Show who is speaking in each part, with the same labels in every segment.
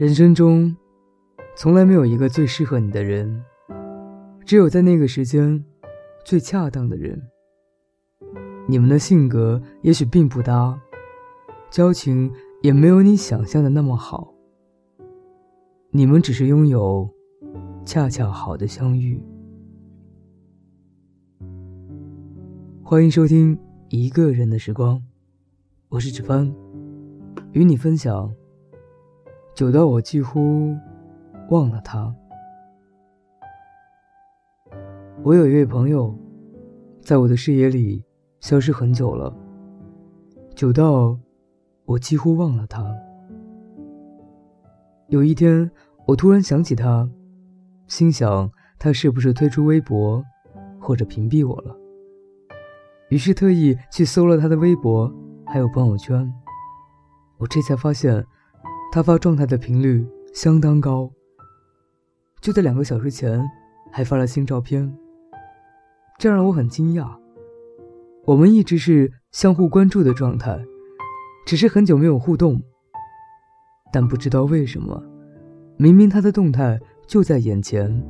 Speaker 1: 人生中，从来没有一个最适合你的人，只有在那个时间，最恰当的人。你们的性格也许并不搭，交情也没有你想象的那么好。你们只是拥有恰恰好的相遇。欢迎收听《一个人的时光》，我是芷帆，与你分享。久到我几乎忘了他。我有一位朋友，在我的视野里消失很久了。久到我几乎忘了他。有一天，我突然想起他，心想他是不是退出微博，或者屏蔽我了？于是特意去搜了他的微博，还有朋友圈。我这才发现。他发状态的频率相当高，就在两个小时前，还发了新照片。这让我很惊讶。我们一直是相互关注的状态，只是很久没有互动。但不知道为什么，明明他的动态就在眼前，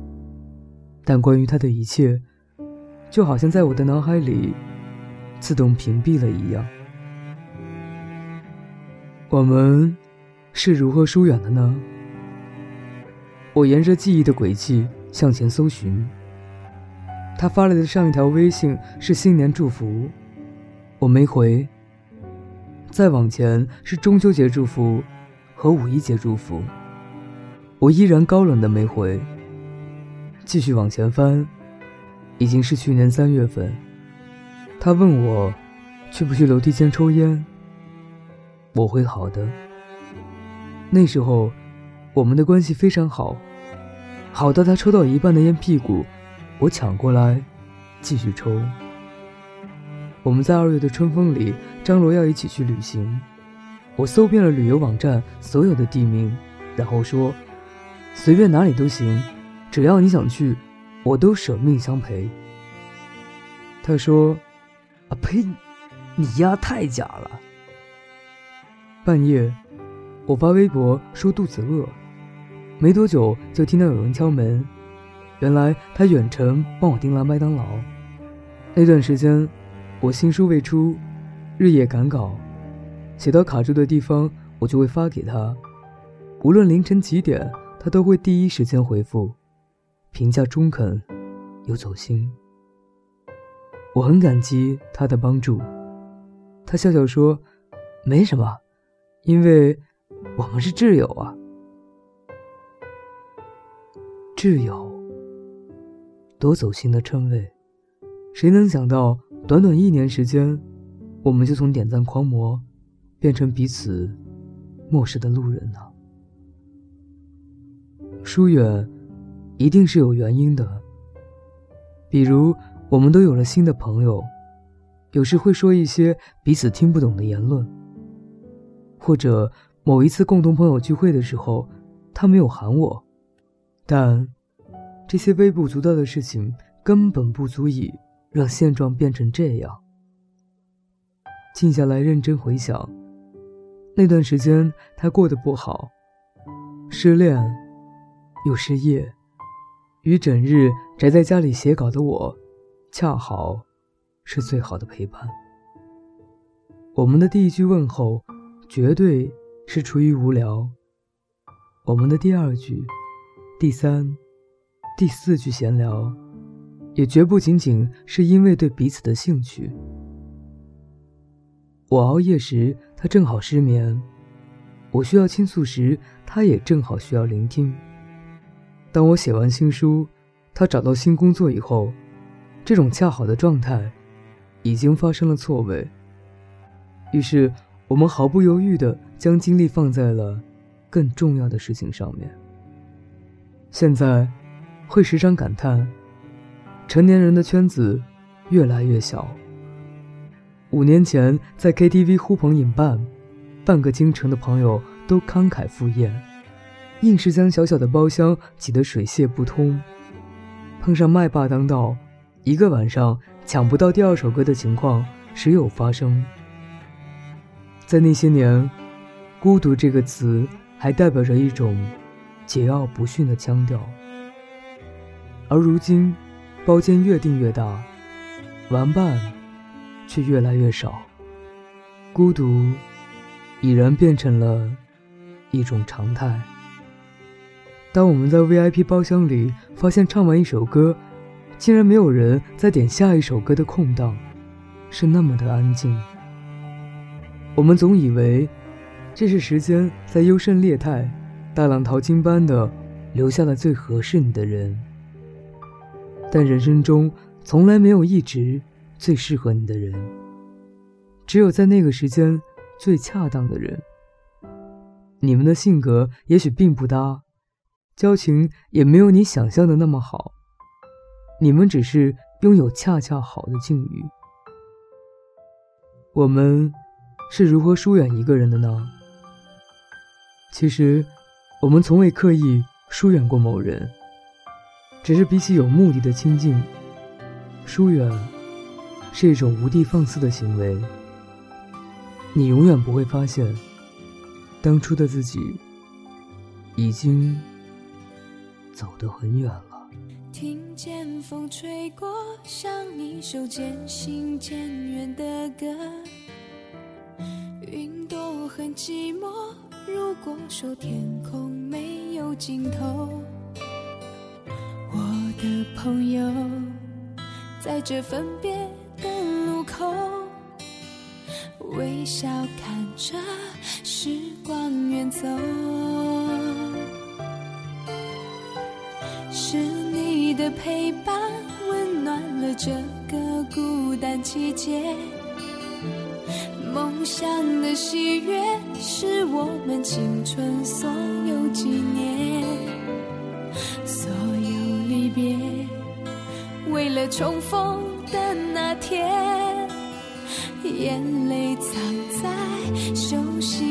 Speaker 1: 但关于他的一切，就好像在我的脑海里自动屏蔽了一样。我们。是如何疏远的呢？我沿着记忆的轨迹向前搜寻。他发来的上一条微信是新年祝福，我没回。再往前是中秋节祝福和五一节祝福，我依然高冷的没回。继续往前翻，已经是去年三月份。他问我，去不去楼梯间抽烟？我会好的。那时候，我们的关系非常好，好到他抽到一半的烟屁股，我抢过来，继续抽。我们在二月的春风里，张罗要一起去旅行。我搜遍了旅游网站所有的地名，然后说，随便哪里都行，只要你想去，我都舍命相陪。他说：“啊呸，你丫太假了。”半夜。我发微博说肚子饿，没多久就听到有人敲门。原来他远程帮我订了麦当劳。那段时间，我新书未出，日夜赶稿，写到卡住的地方，我就会发给他。无论凌晨几点，他都会第一时间回复，评价中肯，又走心。我很感激他的帮助。他笑笑说：“没什么，因为。”我们是挚友啊，挚友，多走心的称谓，谁能想到，短短一年时间，我们就从点赞狂魔，变成彼此漠视的路人呢？疏远，一定是有原因的。比如，我们都有了新的朋友，有时会说一些彼此听不懂的言论，或者。某一次共同朋友聚会的时候，他没有喊我，但这些微不足道的事情根本不足以让现状变成这样。静下来认真回想，那段时间他过得不好，失恋又失业，与整日宅在家里写稿的我，恰好是最好的陪伴。我们的第一句问候，绝对。是出于无聊。我们的第二句、第三、第四句闲聊，也绝不仅仅是因为对彼此的兴趣。我熬夜时，他正好失眠；我需要倾诉时，他也正好需要聆听。当我写完新书，他找到新工作以后，这种恰好的状态已经发生了错位。于是。我们毫不犹豫地将精力放在了更重要的事情上面。现在，会时常感叹，成年人的圈子越来越小。五年前在 KTV 呼朋引伴，半个京城的朋友都慷慨赴宴，硬是将小小的包厢挤得水泄不通。碰上麦霸当道，一个晚上抢不到第二首歌的情况时有发生。在那些年，孤独这个词还代表着一种桀骜不驯的腔调。而如今，包间越订越大，玩伴却越来越少，孤独已然变成了一种常态。当我们在 VIP 包厢里发现唱完一首歌，竟然没有人再点下一首歌的空档，是那么的安静。我们总以为，这是时间在优胜劣汰、大浪淘金般的留下了最合适你的人。但人生中从来没有一直最适合你的人，只有在那个时间最恰当的人。你们的性格也许并不搭。交情也没有你想象的那么好，你们只是拥有恰恰好的境遇。我们是如何疏远一个人的呢？其实，我们从未刻意疏远过某人，只是比起有目的的亲近，疏远是一种无的放肆的行为。你永远不会发现，当初的自己已经。走得很远了。
Speaker 2: 听见风吹过，像一首渐行渐远的歌。云朵很寂寞，如果说天空没有尽头。我的朋友，在这分别的路口，微笑看着时光远走。是你的陪伴，温暖了这个孤单季节。梦想的喜悦，是我们青春所有纪念。所有离别，为了重逢的那天，眼泪藏在手心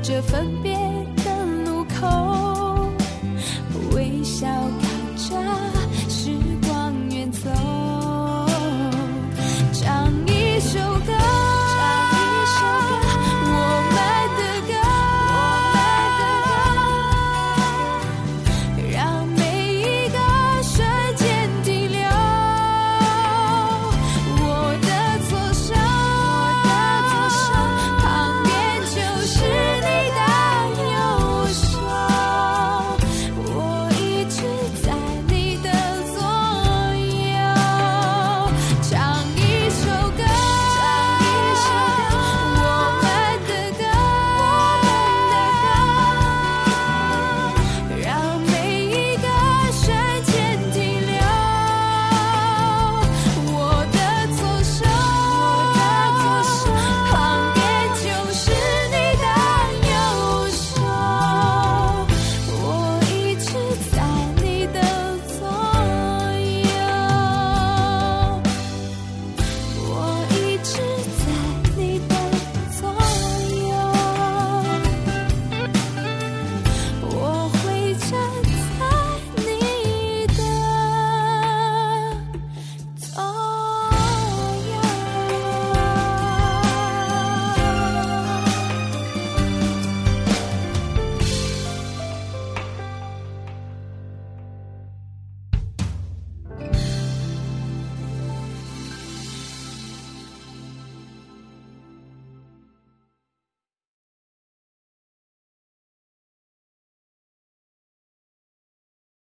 Speaker 2: 着分别